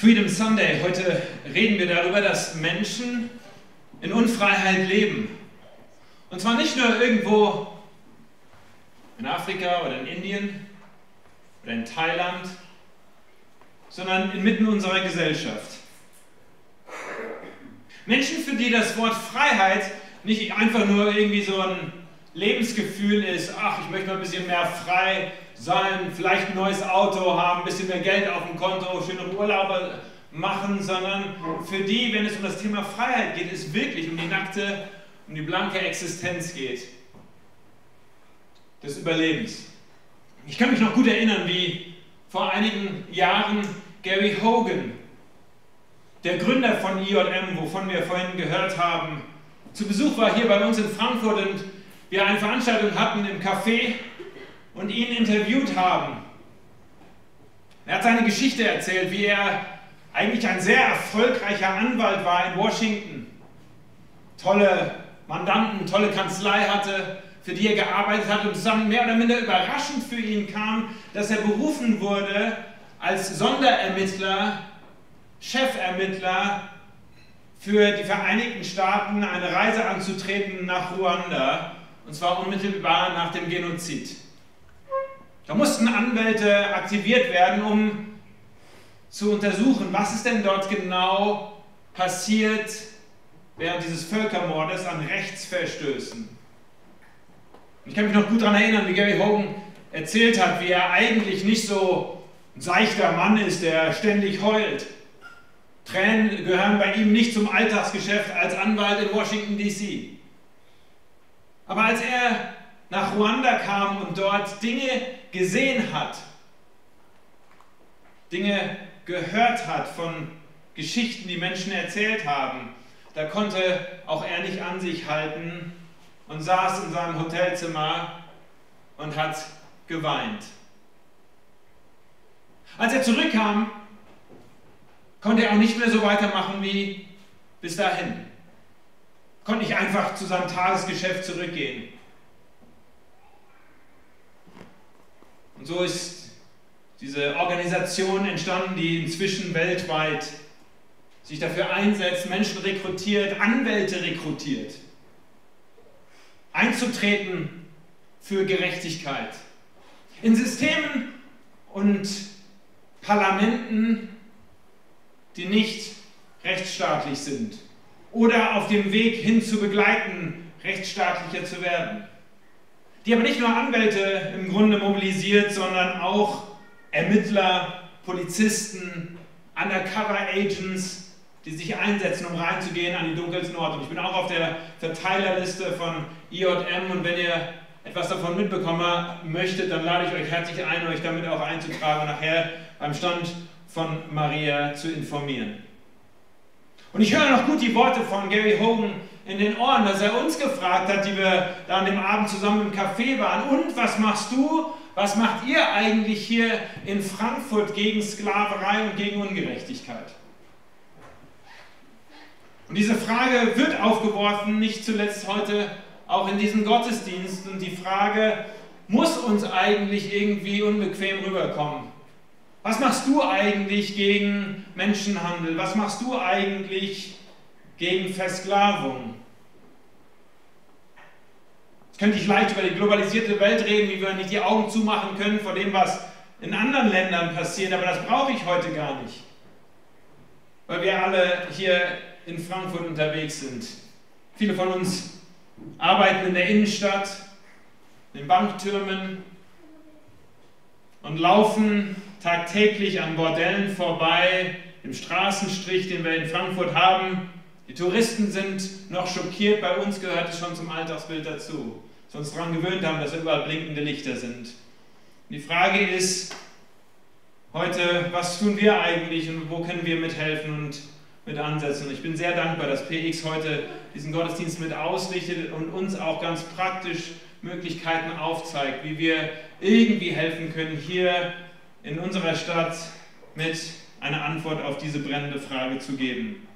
Freedom Sunday. Heute reden wir darüber, dass Menschen in Unfreiheit leben. Und zwar nicht nur irgendwo in Afrika oder in Indien oder in Thailand, sondern inmitten unserer Gesellschaft. Menschen, für die das Wort Freiheit nicht einfach nur irgendwie so ein Lebensgefühl ist, ach, ich möchte mal ein bisschen mehr frei sein, vielleicht ein neues Auto haben, ein bisschen mehr Geld auf dem Konto, schöne Urlaube machen, sondern für die, wenn es um das Thema Freiheit geht, es wirklich um die nackte, um die blanke Existenz geht. Des Überlebens. Ich kann mich noch gut erinnern, wie vor einigen Jahren Gary Hogan, der Gründer von IJM, wovon wir vorhin gehört haben, zu Besuch war hier bei uns in Frankfurt und wir eine Veranstaltung hatten im Café und ihn interviewt haben. Er hat seine Geschichte erzählt, wie er eigentlich ein sehr erfolgreicher Anwalt war in Washington. Tolle Mandanten, tolle Kanzlei hatte, für die er gearbeitet hat und zusammen mehr oder minder überraschend für ihn kam, dass er berufen wurde als Sonderermittler, Chefermittler für die Vereinigten Staaten eine Reise anzutreten nach Ruanda, und zwar unmittelbar nach dem Genozid. Da mussten Anwälte aktiviert werden, um zu untersuchen, was ist denn dort genau passiert während dieses Völkermordes an Rechtsverstößen. Ich kann mich noch gut daran erinnern, wie Gary Hogan erzählt hat, wie er eigentlich nicht so ein seichter Mann ist, der ständig heult. Tränen gehören bei ihm nicht zum Alltagsgeschäft als Anwalt in Washington, DC. Aber als er nach Ruanda kam und dort Dinge gesehen hat, Dinge gehört hat von Geschichten, die Menschen erzählt haben, da konnte auch er nicht an sich halten und saß in seinem Hotelzimmer und hat geweint. Als er zurückkam, konnte er auch nicht mehr so weitermachen wie bis dahin. Konnte nicht einfach zu seinem Tagesgeschäft zurückgehen. Und so ist diese Organisation entstanden, die inzwischen weltweit sich dafür einsetzt, Menschen rekrutiert, Anwälte rekrutiert, einzutreten für Gerechtigkeit. In Systemen und Parlamenten, die nicht rechtsstaatlich sind oder auf dem Weg hin zu begleiten, rechtsstaatlicher zu werden. Die aber nicht nur Anwälte im Grunde mobilisiert, sondern auch Ermittler, Polizisten, Undercover-Agents, die sich einsetzen, um reinzugehen an die dunkelsten Orte. Und ich bin auch auf der Verteilerliste von IJM und wenn ihr etwas davon mitbekommen möchtet, dann lade ich euch herzlich ein, euch damit auch einzutragen und nachher beim Stand von Maria zu informieren. Und ich höre noch gut die Worte von Gary Hogan in den Ohren, dass er uns gefragt hat, die wir da an dem Abend zusammen im Café waren. Und was machst du? Was macht ihr eigentlich hier in Frankfurt gegen Sklaverei und gegen Ungerechtigkeit? Und diese Frage wird aufgeworfen, nicht zuletzt heute auch in diesem Gottesdienst. Und die Frage muss uns eigentlich irgendwie unbequem rüberkommen. Was machst du eigentlich gegen Menschenhandel? Was machst du eigentlich gegen Versklavung? Jetzt könnte ich leicht über die globalisierte Welt reden, wie wir nicht die Augen zumachen können vor dem, was in anderen Ländern passiert, aber das brauche ich heute gar nicht, weil wir alle hier in Frankfurt unterwegs sind. Viele von uns arbeiten in der Innenstadt, in den Banktürmen und laufen tagtäglich an Bordellen vorbei, im Straßenstrich, den wir in Frankfurt haben. Die Touristen sind noch schockiert, bei uns gehört es schon zum Alltagsbild dazu. Uns daran gewöhnt haben, dass überall blinkende Lichter sind. Und die Frage ist heute, was tun wir eigentlich und wo können wir mithelfen und mit ansetzen? Ich bin sehr dankbar, dass PX heute diesen Gottesdienst mit ausrichtet und uns auch ganz praktisch Möglichkeiten aufzeigt, wie wir irgendwie helfen können, hier in unserer Stadt mit einer Antwort auf diese brennende Frage zu geben.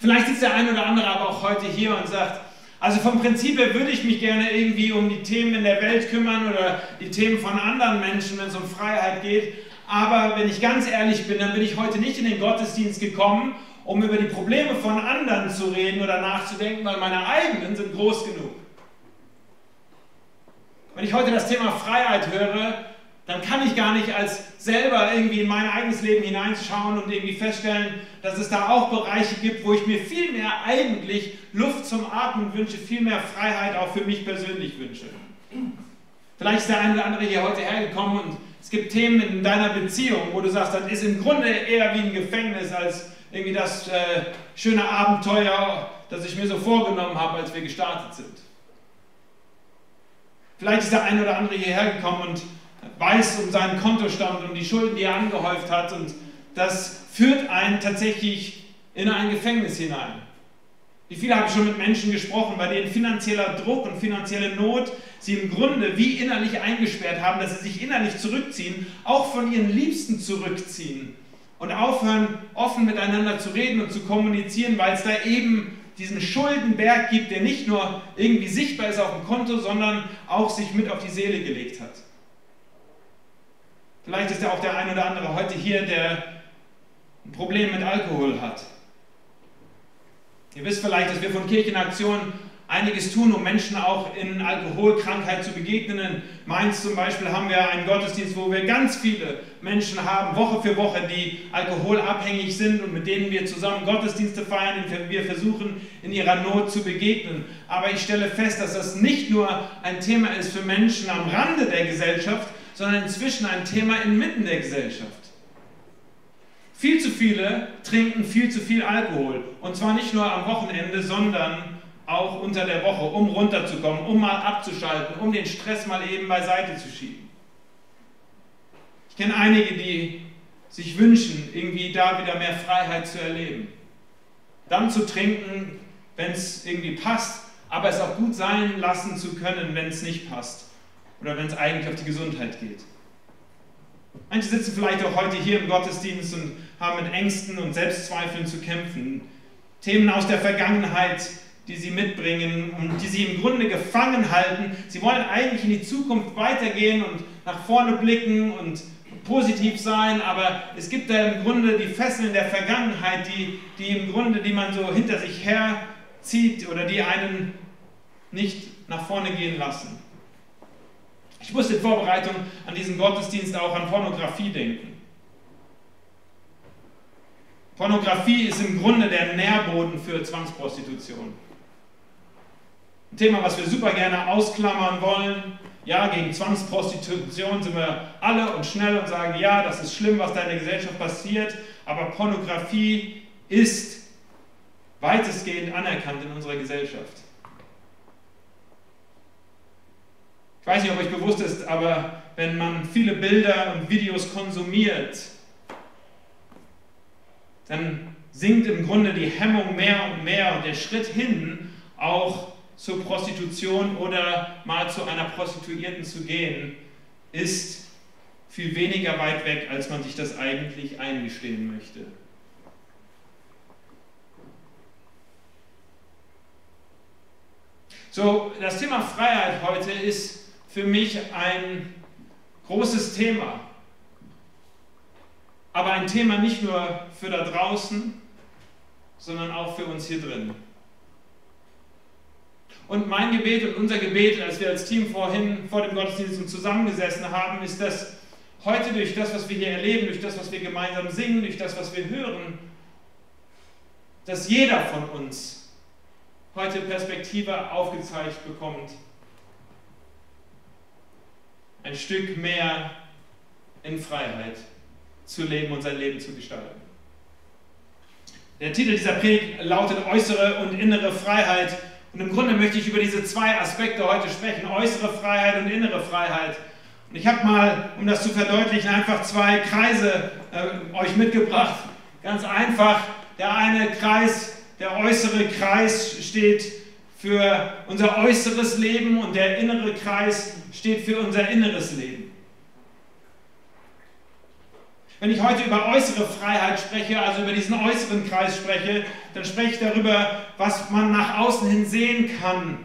Vielleicht sitzt der eine oder andere aber auch heute hier und sagt, also vom Prinzip her würde ich mich gerne irgendwie um die Themen in der Welt kümmern oder die Themen von anderen Menschen, wenn es um Freiheit geht, Aber wenn ich ganz ehrlich bin, dann bin ich heute nicht in den Gottesdienst gekommen, um über die Probleme von anderen zu reden oder nachzudenken, weil meine eigenen sind groß genug. Wenn ich heute das Thema Freiheit höre, dann kann ich gar nicht als selber irgendwie in mein eigenes Leben hineinschauen und irgendwie feststellen, dass es da auch Bereiche gibt, wo ich mir viel mehr eigentlich Luft zum Atmen wünsche, viel mehr Freiheit auch für mich persönlich wünsche. Vielleicht ist der eine oder andere hier heute hergekommen und es gibt Themen in deiner Beziehung, wo du sagst, das ist im Grunde eher wie ein Gefängnis als irgendwie das äh, schöne Abenteuer, das ich mir so vorgenommen habe, als wir gestartet sind. Vielleicht ist der eine oder andere hierher gekommen und weiß um seinen Kontostand und die Schulden, die er angehäuft hat. Und das führt einen tatsächlich in ein Gefängnis hinein. Wie viele habe ich schon mit Menschen gesprochen, bei denen finanzieller Druck und finanzielle Not sie im Grunde wie innerlich eingesperrt haben, dass sie sich innerlich zurückziehen, auch von ihren Liebsten zurückziehen und aufhören, offen miteinander zu reden und zu kommunizieren, weil es da eben diesen Schuldenberg gibt, der nicht nur irgendwie sichtbar ist auf dem Konto, sondern auch sich mit auf die Seele gelegt hat. Vielleicht ist ja auch der ein oder andere heute hier, der ein Problem mit Alkohol hat. Ihr wisst vielleicht, dass wir von Kirchenaktionen einiges tun, um Menschen auch in Alkoholkrankheit zu begegnen. In Mainz zum Beispiel haben wir einen Gottesdienst, wo wir ganz viele Menschen haben, Woche für Woche, die alkoholabhängig sind und mit denen wir zusammen Gottesdienste feiern, und wir versuchen, in ihrer Not zu begegnen. Aber ich stelle fest, dass das nicht nur ein Thema ist für Menschen am Rande der Gesellschaft, sondern inzwischen ein Thema inmitten der Gesellschaft. Viel zu viele trinken viel zu viel Alkohol. Und zwar nicht nur am Wochenende, sondern auch unter der Woche, um runterzukommen, um mal abzuschalten, um den Stress mal eben beiseite zu schieben. Ich kenne einige, die sich wünschen, irgendwie da wieder mehr Freiheit zu erleben. Dann zu trinken, wenn es irgendwie passt, aber es auch gut sein lassen zu können, wenn es nicht passt oder wenn es eigentlich auf die Gesundheit geht. Manche sitzen vielleicht auch heute hier im Gottesdienst und haben mit Ängsten und Selbstzweifeln zu kämpfen. Themen aus der Vergangenheit, die sie mitbringen und die sie im Grunde gefangen halten. Sie wollen eigentlich in die Zukunft weitergehen und nach vorne blicken und positiv sein, aber es gibt da im Grunde die Fesseln der Vergangenheit, die, die im Grunde, die man so hinter sich herzieht oder die einen nicht nach vorne gehen lassen. Ich musste in Vorbereitung an diesen Gottesdienst auch an Pornografie denken. Pornografie ist im Grunde der Nährboden für Zwangsprostitution. Ein Thema, was wir super gerne ausklammern wollen. Ja, gegen Zwangsprostitution sind wir alle und schnell und sagen, ja, das ist schlimm, was da in der Gesellschaft passiert, aber Pornografie ist weitestgehend anerkannt in unserer Gesellschaft. Weiß nicht, ob euch bewusst ist, aber wenn man viele Bilder und Videos konsumiert, dann sinkt im Grunde die Hemmung mehr und mehr und der Schritt hin, auch zur Prostitution oder mal zu einer Prostituierten zu gehen, ist viel weniger weit weg, als man sich das eigentlich eingestehen möchte. So, das Thema Freiheit heute ist für mich ein großes Thema. Aber ein Thema nicht nur für da draußen, sondern auch für uns hier drin. Und mein Gebet und unser Gebet, als wir als Team vorhin vor dem Gottesdienst zusammengesessen haben, ist, dass heute durch das, was wir hier erleben, durch das, was wir gemeinsam singen, durch das, was wir hören, dass jeder von uns heute Perspektive aufgezeigt bekommt ein Stück mehr in Freiheit zu leben und sein Leben zu gestalten. Der Titel dieser Predigt lautet Äußere und innere Freiheit. Und im Grunde möchte ich über diese zwei Aspekte heute sprechen, äußere Freiheit und innere Freiheit. Und ich habe mal, um das zu verdeutlichen, einfach zwei Kreise äh, euch mitgebracht. Ganz einfach, der eine Kreis, der äußere Kreis steht für unser äußeres Leben und der innere Kreis steht für unser inneres Leben. Wenn ich heute über äußere Freiheit spreche, also über diesen äußeren Kreis spreche, dann spreche ich darüber, was man nach außen hin sehen kann,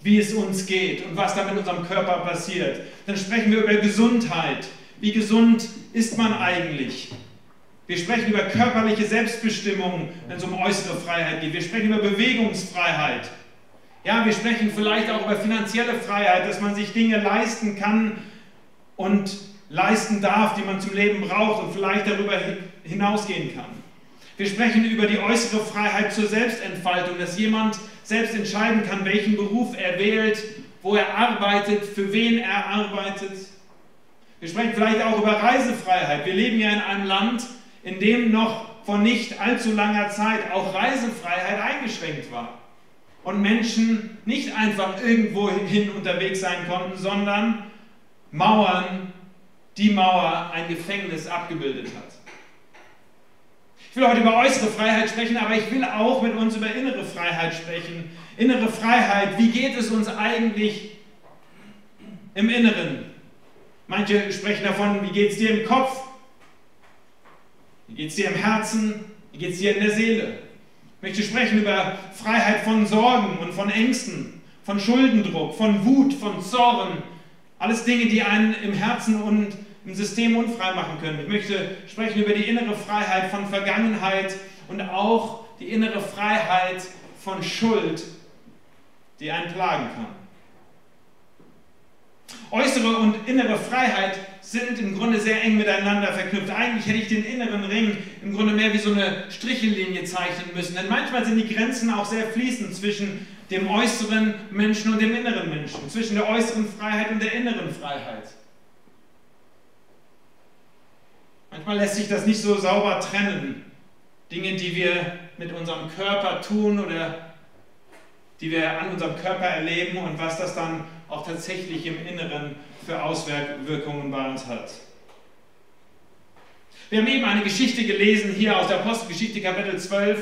wie es uns geht und was da mit unserem Körper passiert. Dann sprechen wir über Gesundheit. wie gesund ist man eigentlich? Wir sprechen über körperliche Selbstbestimmung, wenn es um äußere Freiheit geht. Wir sprechen über Bewegungsfreiheit. Ja, wir sprechen vielleicht auch über finanzielle Freiheit, dass man sich Dinge leisten kann und leisten darf, die man zum Leben braucht und vielleicht darüber hinausgehen kann. Wir sprechen über die äußere Freiheit zur Selbstentfaltung, dass jemand selbst entscheiden kann, welchen Beruf er wählt, wo er arbeitet, für wen er arbeitet. Wir sprechen vielleicht auch über Reisefreiheit. Wir leben ja in einem Land, in dem noch vor nicht allzu langer Zeit auch Reisefreiheit eingeschränkt war und Menschen nicht einfach irgendwo hin unterwegs sein konnten, sondern Mauern, die Mauer ein Gefängnis abgebildet hat. Ich will heute über äußere Freiheit sprechen, aber ich will auch mit uns über innere Freiheit sprechen. Innere Freiheit, wie geht es uns eigentlich im Inneren? Manche sprechen davon, wie geht es dir im Kopf? Wie geht es dir im Herzen? Wie geht es dir in der Seele? Ich möchte sprechen über Freiheit von Sorgen und von Ängsten, von Schuldendruck, von Wut, von Zorn. Alles Dinge, die einen im Herzen und im System unfrei machen können. Ich möchte sprechen über die innere Freiheit von Vergangenheit und auch die innere Freiheit von Schuld, die einen plagen kann. Äußere und innere Freiheit sind im Grunde sehr eng miteinander verknüpft. Eigentlich hätte ich den inneren Ring im Grunde mehr wie so eine Strichellinie zeichnen müssen. Denn manchmal sind die Grenzen auch sehr fließend zwischen dem äußeren Menschen und dem inneren Menschen, zwischen der äußeren Freiheit und der inneren Freiheit. Manchmal lässt sich das nicht so sauber trennen. Dinge, die wir mit unserem Körper tun oder die wir an unserem Körper erleben und was das dann auch tatsächlich im Inneren für Auswirkungen bei uns hat. Wir haben eben eine Geschichte gelesen hier aus der Apostelgeschichte Kapitel 12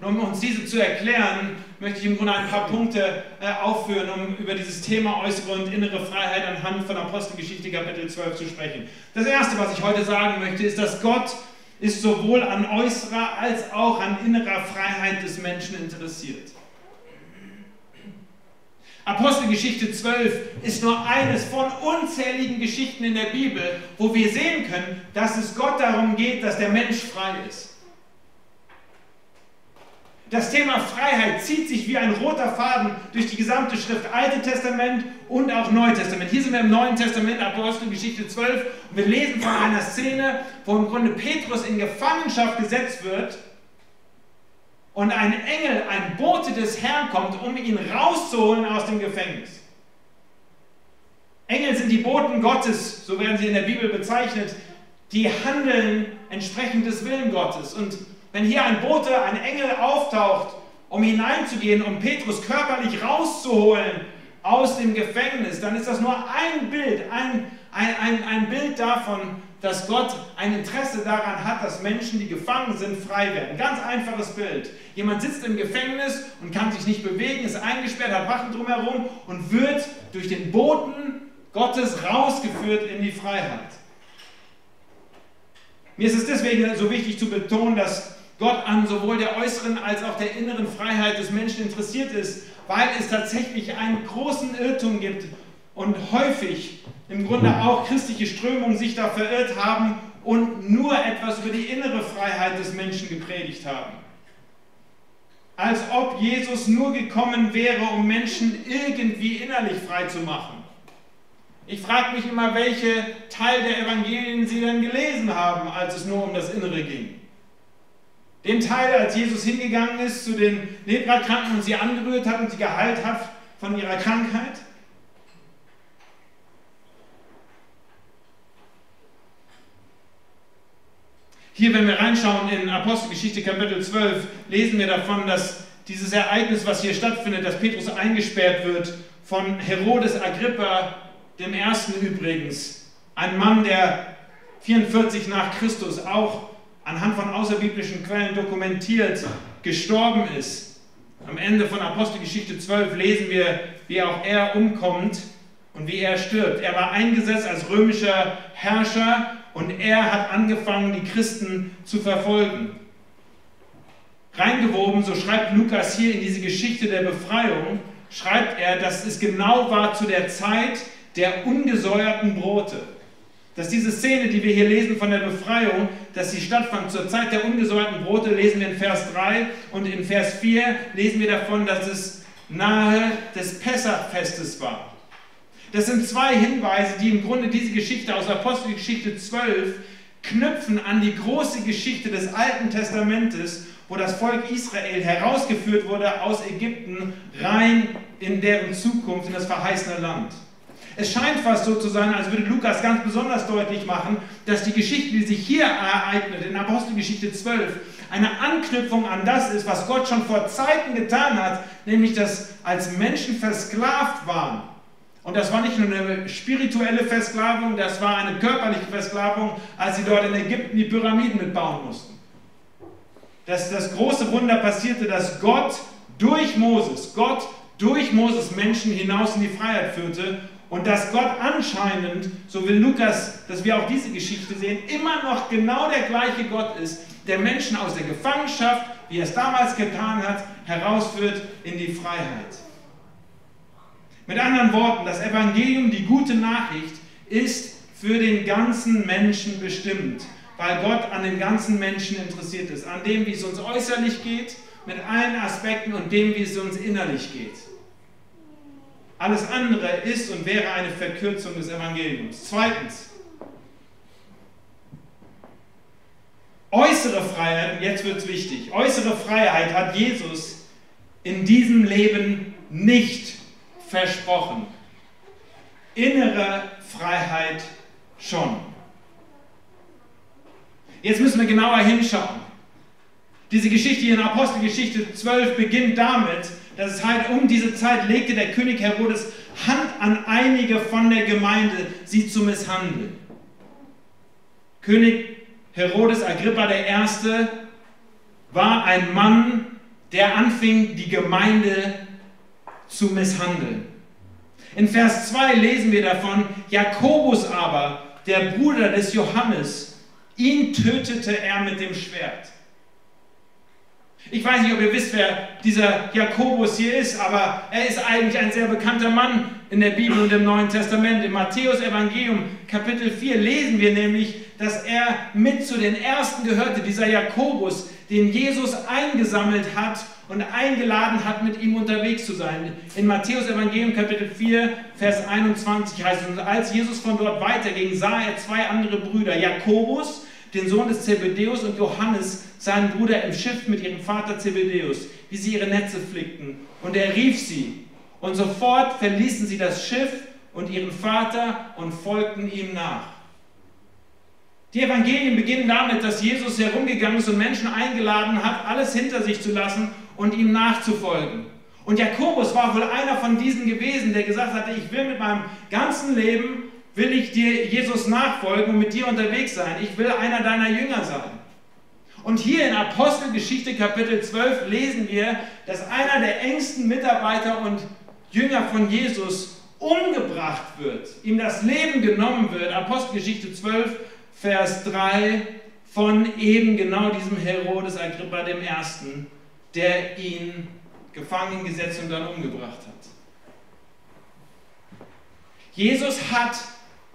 und um uns diese zu erklären, möchte ich im Grunde ein paar Punkte äh, aufführen, um über dieses Thema äußere und innere Freiheit anhand von Apostelgeschichte Kapitel 12 zu sprechen. Das Erste, was ich heute sagen möchte, ist, dass Gott ist sowohl an äußerer als auch an innerer Freiheit des Menschen interessiert. Apostelgeschichte 12 ist nur eines von unzähligen Geschichten in der Bibel, wo wir sehen können, dass es Gott darum geht, dass der Mensch frei ist. Das Thema Freiheit zieht sich wie ein roter Faden durch die gesamte Schrift, Alte Testament und auch Neue Testament. Hier sind wir im Neuen Testament, Apostelgeschichte 12, und wir lesen von einer Szene, wo im Grunde Petrus in Gefangenschaft gesetzt wird und ein Engel, ein Bote des Herrn kommt, um ihn rauszuholen aus dem Gefängnis. Engel sind die Boten Gottes, so werden sie in der Bibel bezeichnet, die handeln entsprechend des Willen Gottes. Und wenn hier ein Bote, ein Engel auftaucht, um hineinzugehen, um Petrus körperlich rauszuholen aus dem Gefängnis, dann ist das nur ein Bild, ein, ein, ein, ein Bild davon, dass Gott ein Interesse daran hat, dass Menschen, die gefangen sind, frei werden. Ganz einfaches Bild. Jemand sitzt im Gefängnis und kann sich nicht bewegen, ist eingesperrt, hat Wachen drumherum und wird durch den Boten Gottes rausgeführt in die Freiheit. Mir ist es deswegen so wichtig zu betonen, dass Gott an sowohl der äußeren als auch der inneren Freiheit des Menschen interessiert ist, weil es tatsächlich einen großen Irrtum gibt und häufig im Grunde auch christliche Strömungen sich da verirrt haben und nur etwas über die innere Freiheit des Menschen gepredigt haben. Als ob Jesus nur gekommen wäre, um Menschen irgendwie innerlich frei zu machen. Ich frage mich immer, welche Teil der Evangelien Sie denn gelesen haben, als es nur um das Innere ging. Den Teil, als Jesus hingegangen ist zu den Leprakranken und sie angerührt hat und sie geheilt hat von ihrer Krankheit? Hier, wenn wir reinschauen in Apostelgeschichte Kapitel 12, lesen wir davon, dass dieses Ereignis, was hier stattfindet, dass Petrus eingesperrt wird von Herodes Agrippa, dem ersten übrigens, ein Mann, der 44 nach Christus auch anhand von außerbiblischen Quellen dokumentiert gestorben ist. Am Ende von Apostelgeschichte 12 lesen wir, wie auch er umkommt und wie er stirbt. Er war eingesetzt als römischer Herrscher und er hat angefangen, die Christen zu verfolgen. Reingewoben, so schreibt Lukas hier in diese Geschichte der Befreiung, schreibt er, dass es genau war zu der Zeit der ungesäuerten Brote. dass diese Szene, die wir hier lesen von der Befreiung, dass sie stattfand zur Zeit der ungesäuerten Brote, lesen wir in Vers 3 und in Vers 4 lesen wir davon, dass es nahe des Pessachfestes war. Das sind zwei Hinweise, die im Grunde diese Geschichte aus Apostelgeschichte 12 knüpfen an die große Geschichte des Alten Testamentes, wo das Volk Israel herausgeführt wurde aus Ägypten rein in deren Zukunft, in das verheißene Land. Es scheint fast so zu sein, als würde Lukas ganz besonders deutlich machen, dass die Geschichte, die sich hier ereignet, in Apostelgeschichte 12, eine Anknüpfung an das ist, was Gott schon vor Zeiten getan hat, nämlich dass als Menschen versklavt waren. Und das war nicht nur eine spirituelle Versklavung, das war eine körperliche Versklavung, als sie dort in Ägypten die Pyramiden mitbauen mussten. Dass das große Wunder passierte, dass Gott durch Moses, Gott durch Moses Menschen hinaus in die Freiheit führte und dass Gott anscheinend, so will Lukas, dass wir auch diese Geschichte sehen, immer noch genau der gleiche Gott ist, der Menschen aus der Gefangenschaft, wie er es damals getan hat, herausführt in die Freiheit. Mit anderen Worten, das Evangelium, die gute Nachricht, ist für den ganzen Menschen bestimmt, weil Gott an dem ganzen Menschen interessiert ist, an dem, wie es uns äußerlich geht, mit allen Aspekten und dem, wie es uns innerlich geht. Alles andere ist und wäre eine Verkürzung des Evangeliums. Zweitens, äußere Freiheit, und jetzt wird es wichtig, äußere Freiheit hat Jesus in diesem Leben nicht versprochen. Innere Freiheit schon. Jetzt müssen wir genauer hinschauen. Diese Geschichte hier in Apostelgeschichte 12 beginnt damit, dass es halt um diese Zeit legte der König Herodes Hand an einige von der Gemeinde, sie zu misshandeln. König Herodes Agrippa I. war ein Mann, der anfing, die Gemeinde zu misshandeln. In Vers 2 lesen wir davon, Jakobus aber, der Bruder des Johannes, ihn tötete er mit dem Schwert. Ich weiß nicht, ob ihr wisst, wer dieser Jakobus hier ist, aber er ist eigentlich ein sehr bekannter Mann in der Bibel und im Neuen Testament. Im Matthäus Evangelium Kapitel 4 lesen wir nämlich, dass er mit zu den Ersten gehörte, dieser Jakobus, den Jesus eingesammelt hat und eingeladen hat, mit ihm unterwegs zu sein. In Matthäus Evangelium Kapitel 4, Vers 21 heißt es, und als Jesus von dort weiterging, sah er zwei andere Brüder, Jakobus, den Sohn des Zebedeus und Johannes, seinen Bruder im Schiff mit ihrem Vater Zebedeus, wie sie ihre Netze flickten. Und er rief sie. Und sofort verließen sie das Schiff und ihren Vater und folgten ihm nach. Die Evangelien beginnen damit, dass Jesus herumgegangen ist und Menschen eingeladen hat, alles hinter sich zu lassen und ihm nachzufolgen. Und Jakobus war wohl einer von diesen gewesen, der gesagt hatte, ich will mit meinem ganzen Leben, will ich dir Jesus nachfolgen und mit dir unterwegs sein. Ich will einer deiner Jünger sein. Und hier in Apostelgeschichte Kapitel 12 lesen wir, dass einer der engsten Mitarbeiter und Jünger von Jesus umgebracht wird, ihm das Leben genommen wird. Apostelgeschichte 12, Vers 3 von eben genau diesem Herodes Agrippa I., der ihn gefangen gesetzt und dann umgebracht hat. Jesus hat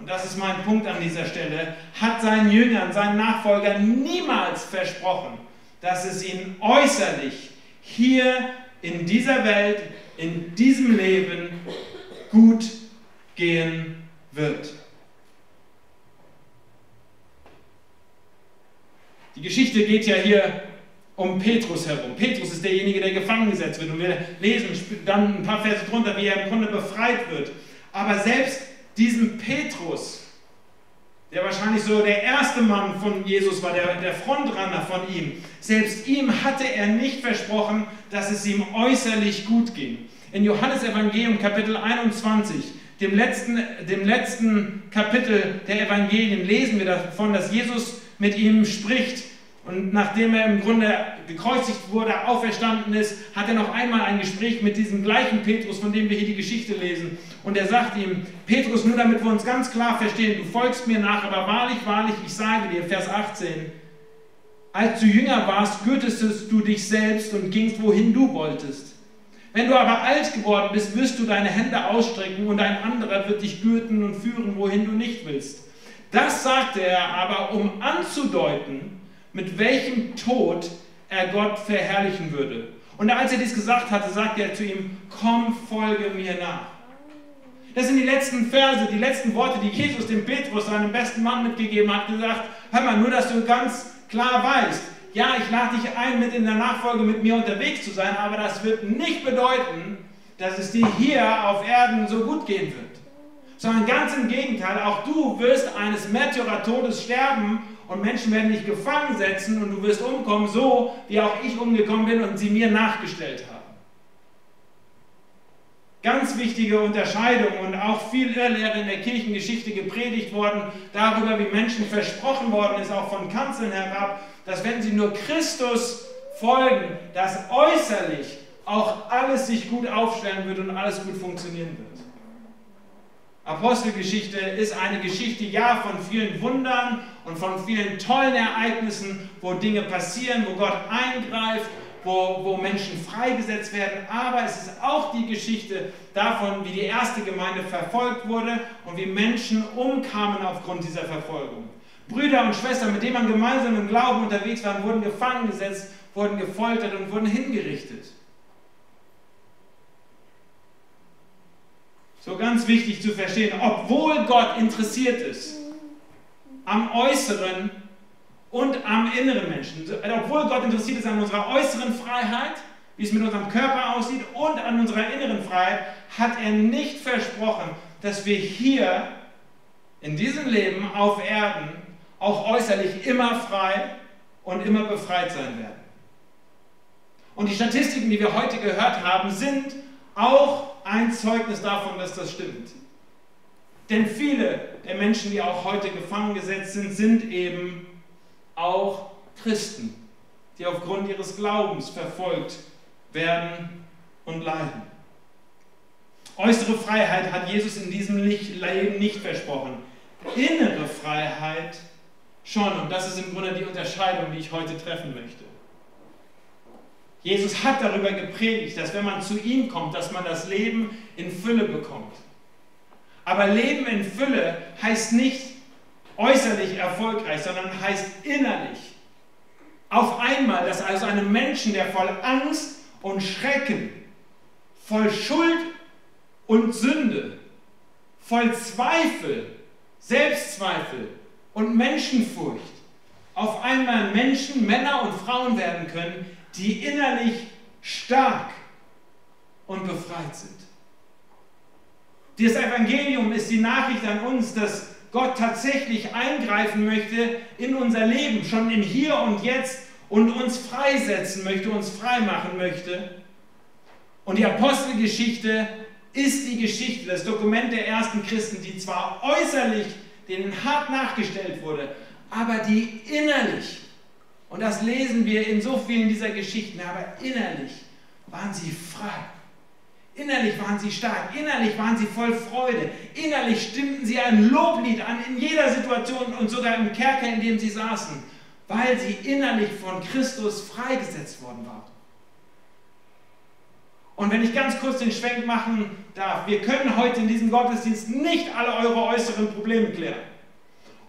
und das ist mein Punkt an dieser Stelle, hat seinen Jüngern, seinen Nachfolgern niemals versprochen, dass es ihnen äußerlich hier in dieser Welt, in diesem Leben gut gehen wird. Die Geschichte geht ja hier um Petrus herum. Petrus ist derjenige, der gefangen gesetzt wird. Und wir lesen dann ein paar Verse drunter, wie er im Grunde befreit wird. Aber selbst diesem Petrus, der wahrscheinlich so der erste Mann von Jesus war, der, der Frontrunner von ihm, selbst ihm hatte er nicht versprochen, dass es ihm äußerlich gut ging. In Johannes Evangelium Kapitel 21, dem letzten, dem letzten Kapitel der Evangelien, lesen wir davon, dass Jesus mit ihm spricht und nachdem er im Grunde gekreuzigt wurde, auferstanden ist, hat er noch einmal ein Gespräch mit diesem gleichen Petrus, von dem wir hier die Geschichte lesen. Und er sagt ihm, Petrus, nur damit wir uns ganz klar verstehen, du folgst mir nach, aber wahrlich, wahrlich, ich sage dir, Vers 18, als du jünger warst, gürtest du dich selbst und gingst, wohin du wolltest. Wenn du aber alt geworden bist, wirst du deine Hände ausstrecken und ein anderer wird dich gürten und führen, wohin du nicht willst. Das sagte er aber, um anzudeuten, mit welchem Tod er Gott verherrlichen würde. Und als er dies gesagt hatte, sagte er zu ihm, komm, folge mir nach. Das sind die letzten Verse, die letzten Worte, die Jesus dem Petrus, seinem besten Mann, mitgegeben hat, gesagt, hör mal, nur dass du ganz klar weißt, ja, ich lade dich ein, mit in der Nachfolge mit mir unterwegs zu sein, aber das wird nicht bedeuten, dass es dir hier auf Erden so gut gehen wird. Sondern ganz im Gegenteil, auch du wirst eines Märtyrertodes sterben und Menschen werden dich gefangen setzen und du wirst umkommen, so wie auch ich umgekommen bin und sie mir nachgestellt haben. Ganz wichtige Unterscheidung und auch viel Irrlehre in der Kirchengeschichte gepredigt worden, darüber, wie Menschen versprochen worden ist, auch von Kanzeln herab, dass wenn sie nur Christus folgen, dass äußerlich auch alles sich gut aufstellen wird und alles gut funktionieren wird. Apostelgeschichte ist eine Geschichte, ja, von vielen Wundern und von vielen tollen Ereignissen, wo Dinge passieren, wo Gott eingreift, wo, wo Menschen freigesetzt werden. Aber es ist auch die Geschichte davon, wie die erste Gemeinde verfolgt wurde und wie Menschen umkamen aufgrund dieser Verfolgung. Brüder und Schwestern, mit denen man gemeinsam im Glauben unterwegs war, wurden gefangen gesetzt, wurden gefoltert und wurden hingerichtet. So ganz wichtig zu verstehen, obwohl Gott interessiert ist am äußeren und am inneren Menschen, obwohl Gott interessiert ist an unserer äußeren Freiheit, wie es mit unserem Körper aussieht und an unserer inneren Freiheit, hat er nicht versprochen, dass wir hier in diesem Leben auf Erden auch äußerlich immer frei und immer befreit sein werden. Und die Statistiken, die wir heute gehört haben, sind auch ein Zeugnis davon, dass das stimmt. Denn viele der Menschen, die auch heute gefangen gesetzt sind, sind eben auch Christen, die aufgrund ihres Glaubens verfolgt werden und leiden. Äußere Freiheit hat Jesus in diesem Leben nicht versprochen. Innere Freiheit schon. Und das ist im Grunde die Unterscheidung, die ich heute treffen möchte. Jesus hat darüber gepredigt, dass wenn man zu ihm kommt, dass man das Leben in Fülle bekommt. Aber Leben in Fülle heißt nicht äußerlich erfolgreich, sondern heißt innerlich. Auf einmal, dass also einem Menschen, der voll Angst und Schrecken, voll Schuld und Sünde, voll Zweifel, Selbstzweifel und Menschenfurcht, auf einmal Menschen, Männer und Frauen werden können, die innerlich stark und befreit sind. Das Evangelium ist die Nachricht an uns, dass Gott tatsächlich eingreifen möchte in unser Leben, schon im Hier und Jetzt und uns freisetzen möchte, uns frei machen möchte. Und die Apostelgeschichte ist die Geschichte, das Dokument der ersten Christen, die zwar äußerlich denen hart nachgestellt wurde, aber die innerlich und das lesen wir in so vielen dieser Geschichten. Aber innerlich waren sie frei. Innerlich waren sie stark, innerlich waren sie voll Freude, innerlich stimmten sie ein Loblied an in jeder Situation und sogar im Kerker, in dem sie saßen, weil sie innerlich von Christus freigesetzt worden waren. Und wenn ich ganz kurz den Schwenk machen darf, wir können heute in diesem Gottesdienst nicht alle eure äußeren Probleme klären.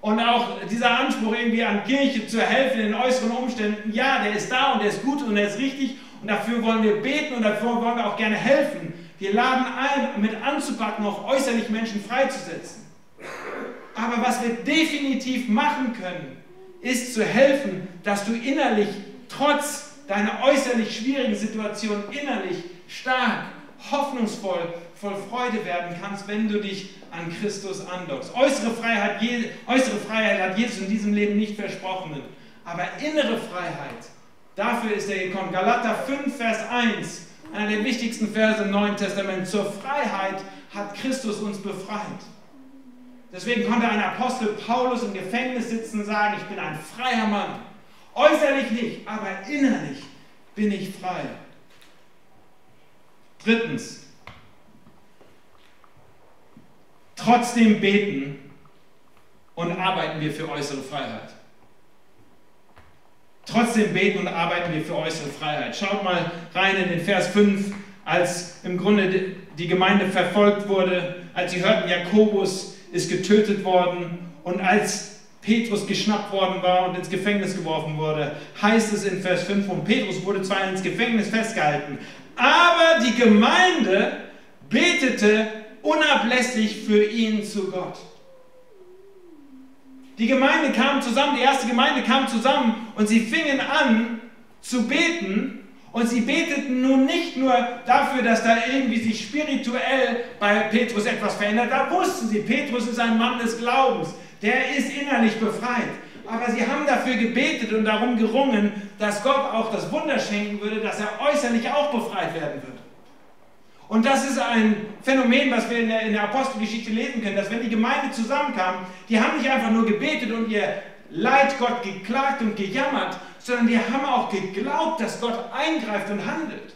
Und auch dieser Anspruch irgendwie an Kirche zu helfen in äußeren Umständen, ja, der ist da und der ist gut und der ist richtig und dafür wollen wir beten und dafür wollen wir auch gerne helfen. Wir laden ein, mit anzupacken, auch äußerlich Menschen freizusetzen. Aber was wir definitiv machen können, ist zu helfen, dass du innerlich, trotz deiner äußerlich schwierigen Situation, innerlich stark, hoffnungsvoll, voll Freude werden kannst, wenn du dich an Christus andockst. Äußere Freiheit, äußere Freiheit hat Jesus in diesem Leben nicht versprochen. Aber innere Freiheit, dafür ist er gekommen. Galater 5, Vers 1, einer der wichtigsten Verse im Neuen Testament. Zur Freiheit hat Christus uns befreit. Deswegen konnte ein Apostel Paulus im Gefängnis sitzen und sagen, ich bin ein freier Mann. Äußerlich nicht, aber innerlich bin ich frei. Drittens, Trotzdem beten und arbeiten wir für äußere Freiheit. Trotzdem beten und arbeiten wir für äußere Freiheit. Schaut mal rein in den Vers 5, als im Grunde die Gemeinde verfolgt wurde, als sie hörten, Jakobus ist getötet worden und als Petrus geschnappt worden war und ins Gefängnis geworfen wurde, heißt es in Vers 5, und Petrus wurde zwar ins Gefängnis festgehalten, aber die Gemeinde betete unablässig für ihn zu Gott. Die Gemeinde kam zusammen, die erste Gemeinde kam zusammen und sie fingen an zu beten und sie beteten nun nicht nur dafür, dass da irgendwie sich spirituell bei Petrus etwas verändert. Da wussten sie, Petrus ist ein Mann des Glaubens. Der ist innerlich befreit. Aber sie haben dafür gebetet und darum gerungen, dass Gott auch das Wunder schenken würde, dass er äußerlich auch befreit werden würde. Und das ist ein Phänomen, was wir in der, in der Apostelgeschichte lesen können, dass wenn die Gemeinde zusammenkam, die haben nicht einfach nur gebetet und ihr Leid Gott geklagt und gejammert, sondern die haben auch geglaubt, dass Gott eingreift und handelt.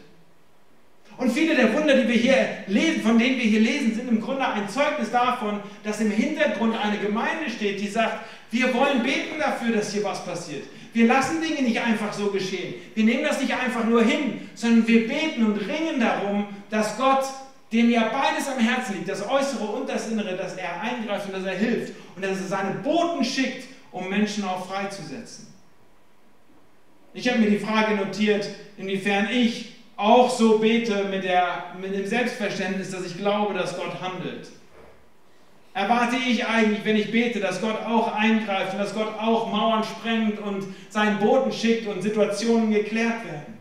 Und viele der Wunder, die wir hier lesen, von denen wir hier lesen, sind im Grunde ein Zeugnis davon, dass im Hintergrund eine Gemeinde steht, die sagt, wir wollen beten dafür, dass hier was passiert. Wir lassen Dinge nicht einfach so geschehen. Wir nehmen das nicht einfach nur hin, sondern wir beten und ringen darum, dass Gott, dem ja beides am Herzen liegt, das Äußere und das Innere, dass er eingreift und dass er hilft und dass er seine Boten schickt, um Menschen auch freizusetzen. Ich habe mir die Frage notiert, inwiefern ich auch so bete mit, der, mit dem Selbstverständnis, dass ich glaube, dass Gott handelt. Erwarte ich eigentlich, wenn ich bete, dass Gott auch eingreift und dass Gott auch Mauern sprengt und seinen Boten schickt und Situationen geklärt werden.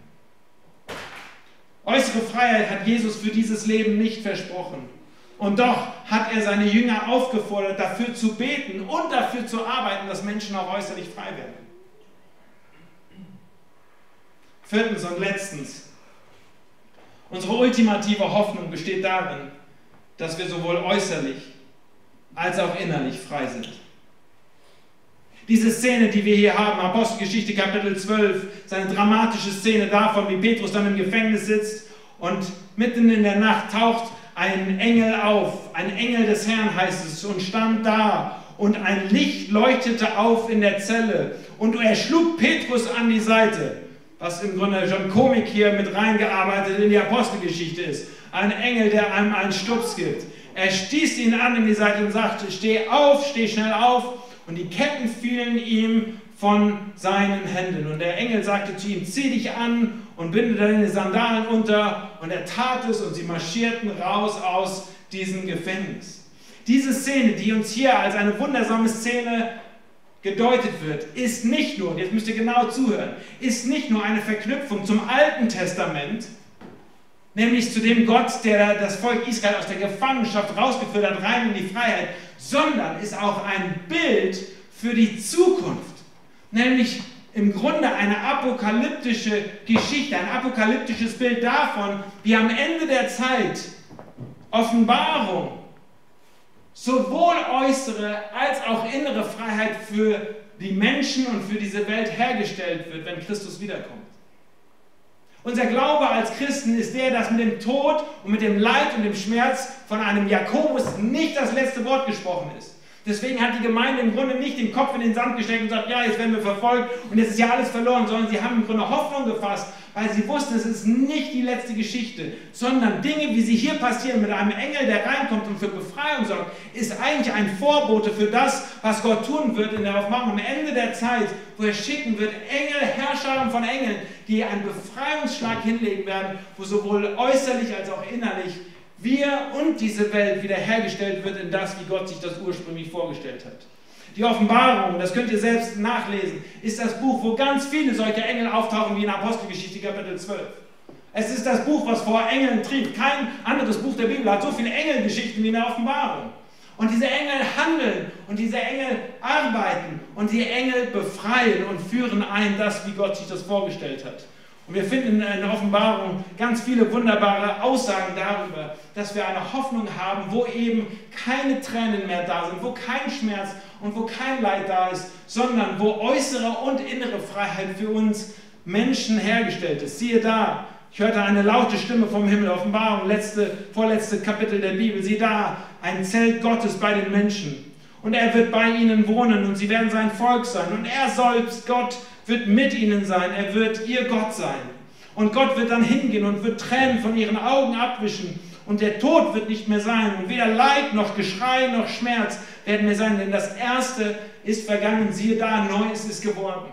Äußere Freiheit hat Jesus für dieses Leben nicht versprochen. Und doch hat er seine Jünger aufgefordert, dafür zu beten und dafür zu arbeiten, dass Menschen auch äußerlich frei werden. Viertens und letztens, Unsere ultimative Hoffnung besteht darin, dass wir sowohl äußerlich als auch innerlich frei sind. Diese Szene, die wir hier haben, Apostelgeschichte Kapitel 12, ist eine dramatische Szene davon, wie Petrus dann im Gefängnis sitzt und mitten in der Nacht taucht ein Engel auf, ein Engel des Herrn heißt es, und stand da und ein Licht leuchtete auf in der Zelle und er schlug Petrus an die Seite was im Grunde schon Komik hier mit reingearbeitet in die Apostelgeschichte ist. Ein Engel, der einem einen Stups gibt. Er stieß ihn an in die Seite und sagte, steh auf, steh schnell auf. Und die Ketten fielen ihm von seinen Händen. Und der Engel sagte zu ihm, zieh dich an und binde deine Sandalen unter. Und er tat es und sie marschierten raus aus diesem Gefängnis. Diese Szene, die uns hier als eine wundersame Szene gedeutet wird, ist nicht nur, jetzt müsst ihr genau zuhören, ist nicht nur eine Verknüpfung zum Alten Testament, nämlich zu dem Gott, der das Volk Israel aus der Gefangenschaft rausgeführt hat, rein in die Freiheit, sondern ist auch ein Bild für die Zukunft, nämlich im Grunde eine apokalyptische Geschichte, ein apokalyptisches Bild davon, wie am Ende der Zeit Offenbarung sowohl äußere als auch innere Freiheit für die Menschen und für diese Welt hergestellt wird, wenn Christus wiederkommt. Unser Glaube als Christen ist der, dass mit dem Tod und mit dem Leid und dem Schmerz von einem Jakobus nicht das letzte Wort gesprochen ist. Deswegen hat die Gemeinde im Grunde nicht den Kopf in den Sand gesteckt und sagt, ja, jetzt werden wir verfolgt und jetzt ist ja alles verloren, sondern sie haben im Grunde Hoffnung gefasst, weil sie wussten, es ist nicht die letzte Geschichte, sondern Dinge, wie sie hier passieren, mit einem Engel, der reinkommt und für Befreiung sorgt, ist eigentlich ein Vorbote für das, was Gott tun wird in der Offenbarung am Ende der Zeit, wo er schicken wird, Engel, Herrscher von Engeln, die einen Befreiungsschlag hinlegen werden, wo sowohl äußerlich als auch innerlich wir und diese Welt wiederhergestellt wird in das, wie Gott sich das ursprünglich vorgestellt hat. Die Offenbarung, das könnt ihr selbst nachlesen, ist das Buch, wo ganz viele solche Engel auftauchen wie in Apostelgeschichte Kapitel 12. Es ist das Buch, was vor Engeln trieb. Kein anderes Buch der Bibel hat so viele Engelgeschichten wie in der Offenbarung. Und diese Engel handeln und diese Engel arbeiten und die Engel befreien und führen ein, das, wie Gott sich das vorgestellt hat. Und wir finden in der Offenbarung ganz viele wunderbare Aussagen darüber, dass wir eine Hoffnung haben, wo eben keine Tränen mehr da sind, wo kein Schmerz und wo kein Leid da ist, sondern wo äußere und innere Freiheit für uns Menschen hergestellt ist. Siehe da, ich hörte eine laute Stimme vom Himmel, Offenbarung, letzte, vorletzte Kapitel der Bibel. Sieh da, ein Zelt Gottes bei den Menschen. Und er wird bei ihnen wohnen und sie werden sein Volk sein. Und er selbst, Gott, wird mit ihnen sein, er wird ihr Gott sein. Und Gott wird dann hingehen und wird Tränen von ihren Augen abwischen. und der Tod wird nicht mehr sein und weder Leid noch Geschrei noch Schmerz werden mehr sein, denn das Erste ist vergangen, siehe da, Neues ist geworden.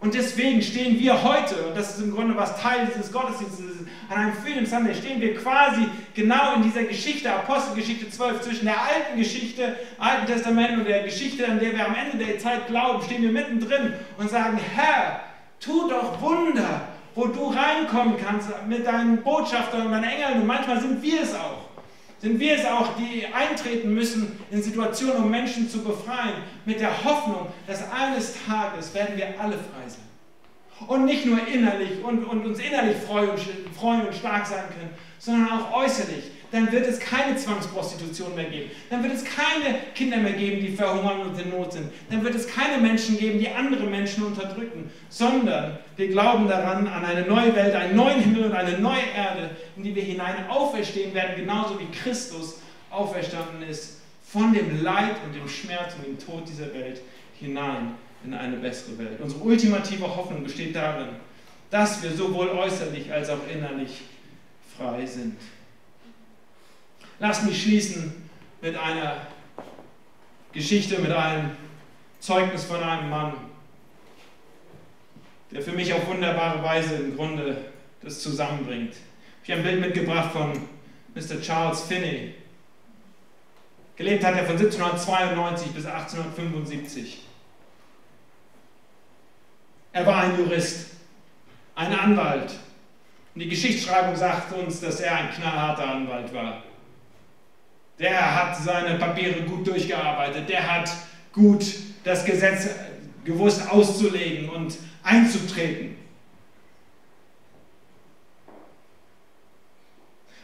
Und deswegen stehen wir heute, und das ist im Grunde was Teil dieses Gottesdienstes, an einem Freedom Sunday, stehen wir quasi genau in dieser Geschichte, Apostelgeschichte 12, zwischen der alten Geschichte, Alten Testament und der Geschichte, an der wir am Ende der Zeit glauben, stehen wir mittendrin und sagen, Herr, tu doch Wunder, wo du reinkommen kannst mit deinen Botschaftern und deinen Engeln. Und manchmal sind wir es auch. Sind wir es auch, die eintreten müssen in Situationen, um Menschen zu befreien, mit der Hoffnung, dass eines Tages werden wir alle frei sein. Und nicht nur innerlich und, und uns innerlich freuen freuen und stark sein können, sondern auch äußerlich. Dann wird es keine Zwangsprostitution mehr geben. Dann wird es keine Kinder mehr geben, die verhungern und in Not sind. Dann wird es keine Menschen geben, die andere Menschen unterdrücken. Sondern wir glauben daran, an eine neue Welt, einen neuen Himmel und eine neue Erde, in die wir hinein auferstehen werden, genauso wie Christus auferstanden ist, von dem Leid und dem Schmerz und dem Tod dieser Welt hinein in eine bessere Welt. Unsere ultimative Hoffnung besteht darin, dass wir sowohl äußerlich als auch innerlich frei sind. Lass mich schließen mit einer Geschichte, mit einem Zeugnis von einem Mann, der für mich auf wunderbare Weise im Grunde das zusammenbringt. Ich habe ein Bild mitgebracht von Mr. Charles Finney. Gelebt hat er von 1792 bis 1875. Er war ein Jurist, ein Anwalt. Und die Geschichtsschreibung sagt uns, dass er ein knallharter Anwalt war. Der hat seine Papiere gut durchgearbeitet. Der hat gut das Gesetz gewusst auszulegen und einzutreten.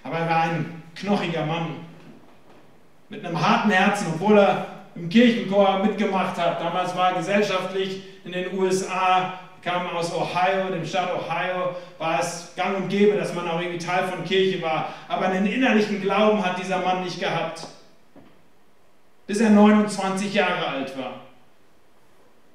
Aber er war ein knochiger Mann mit einem harten Herzen, obwohl er im Kirchenchor mitgemacht hat. Damals war gesellschaftlich in den USA, kam aus Ohio, dem Staat Ohio, war es gang und gäbe, dass man auch irgendwie Teil von Kirche war. Aber einen innerlichen Glauben hat dieser Mann nicht gehabt, bis er 29 Jahre alt war.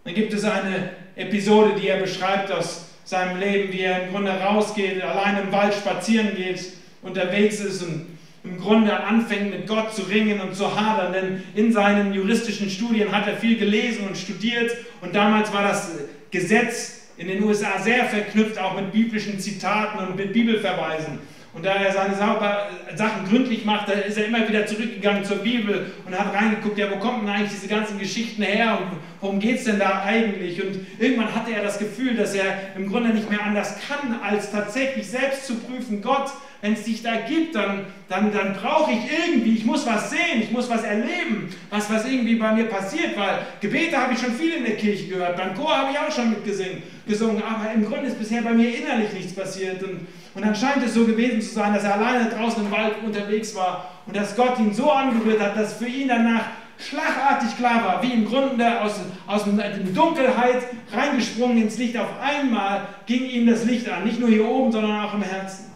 Dann gibt es eine Episode, die er beschreibt aus seinem Leben, wie er im Grunde rausgeht, allein im Wald spazieren geht, unterwegs ist und im Grunde anfängt mit Gott zu ringen und zu hadern, denn in seinen juristischen Studien hat er viel gelesen und studiert und damals war das Gesetz in den USA sehr verknüpft auch mit biblischen Zitaten und mit Bibelverweisen. Und da er seine Sachen gründlich macht, da ist er immer wieder zurückgegangen zur Bibel und hat reingeguckt, ja, wo kommen denn eigentlich diese ganzen Geschichten her und worum geht es denn da eigentlich? Und irgendwann hatte er das Gefühl, dass er im Grunde nicht mehr anders kann, als tatsächlich selbst zu prüfen, Gott, wenn es dich da gibt, dann, dann, dann brauche ich irgendwie, ich muss was sehen, ich muss was erleben, was, was irgendwie bei mir passiert, weil Gebete habe ich schon viel in der Kirche gehört, beim Chor habe ich auch schon mitgesungen, gesungen, aber im Grunde ist bisher bei mir innerlich nichts passiert. Und, und dann scheint es so gewesen zu sein, dass er alleine draußen im Wald unterwegs war und dass Gott ihn so angerührt hat, dass für ihn danach schlagartig klar war, wie im Grunde aus, aus der Dunkelheit reingesprungen ins Licht. Auf einmal ging ihm das Licht an, nicht nur hier oben, sondern auch im Herzen.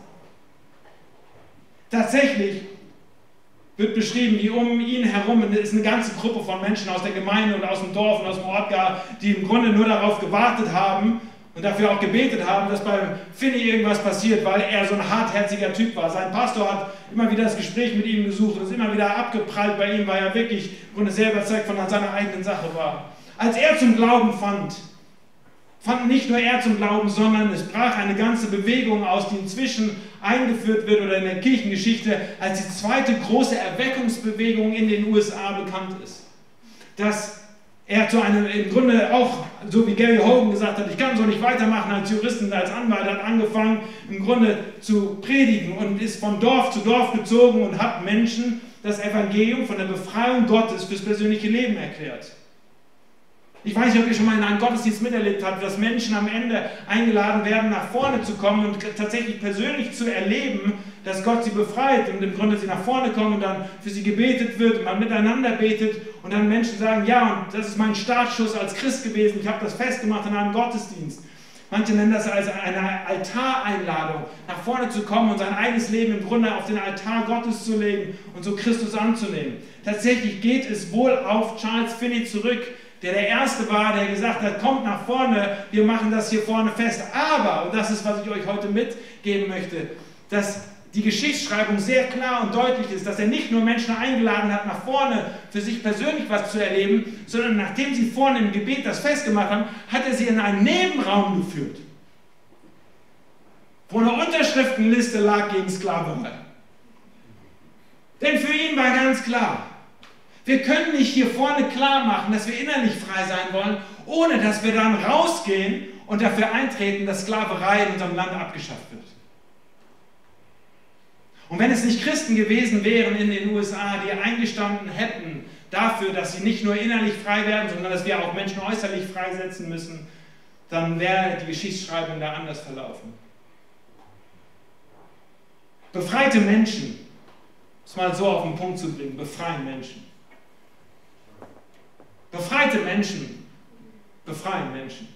Tatsächlich wird beschrieben, wie um ihn herum ist eine ganze Gruppe von Menschen aus der Gemeinde und aus dem Dorf und aus dem Ort gar, die im Grunde nur darauf gewartet haben und dafür auch gebetet haben, dass beim Finny irgendwas passiert, weil er so ein hartherziger Typ war. Sein Pastor hat immer wieder das Gespräch mit ihm gesucht und ist immer wieder abgeprallt bei ihm, weil er wirklich im Grunde sehr überzeugt von seiner eigenen Sache war. Als er zum Glauben fand, fand nicht nur er zum Glauben, sondern es brach eine ganze Bewegung aus, die inzwischen eingeführt wird oder in der Kirchengeschichte als die zweite große Erweckungsbewegung in den USA bekannt ist. Dass er zu einem, im Grunde auch, so wie Gary Hogan gesagt hat, ich kann so nicht weitermachen als Jurist und als Anwalt, hat angefangen im Grunde zu predigen und ist von Dorf zu Dorf gezogen und hat Menschen das Evangelium von der Befreiung Gottes fürs persönliche Leben erklärt. Ich weiß nicht, ob ihr schon mal in einem Gottesdienst miterlebt habt, dass Menschen am Ende eingeladen werden, nach vorne zu kommen und tatsächlich persönlich zu erleben, dass Gott sie befreit und im Grunde sie nach vorne kommen und dann für sie gebetet wird und man miteinander betet und dann Menschen sagen, ja, und das ist mein Startschuss als Christ gewesen, ich habe das festgemacht in einem Gottesdienst. Manche nennen das als eine Altareinladung, nach vorne zu kommen und sein eigenes Leben im Grunde auf den Altar Gottes zu legen und so Christus anzunehmen. Tatsächlich geht es wohl auf Charles Finney zurück, der der Erste war, der gesagt hat, kommt nach vorne, wir machen das hier vorne fest. Aber, und das ist, was ich euch heute mitgeben möchte, dass die Geschichtsschreibung sehr klar und deutlich ist, dass er nicht nur Menschen eingeladen hat, nach vorne für sich persönlich was zu erleben, sondern nachdem sie vorne im Gebet das festgemacht haben, hat er sie in einen Nebenraum geführt, wo eine Unterschriftenliste lag gegen Sklaverei. Denn für ihn war ganz klar, wir können nicht hier vorne klar machen, dass wir innerlich frei sein wollen, ohne dass wir dann rausgehen und dafür eintreten, dass Sklaverei in unserem Land abgeschafft wird. Und wenn es nicht Christen gewesen wären in den USA, die eingestanden hätten dafür, dass sie nicht nur innerlich frei werden, sondern dass wir auch Menschen äußerlich freisetzen müssen, dann wäre die Geschichtsschreibung da anders verlaufen. Befreite Menschen, es mal so auf den Punkt zu bringen, befreien Menschen. Befreite Menschen befreien Menschen.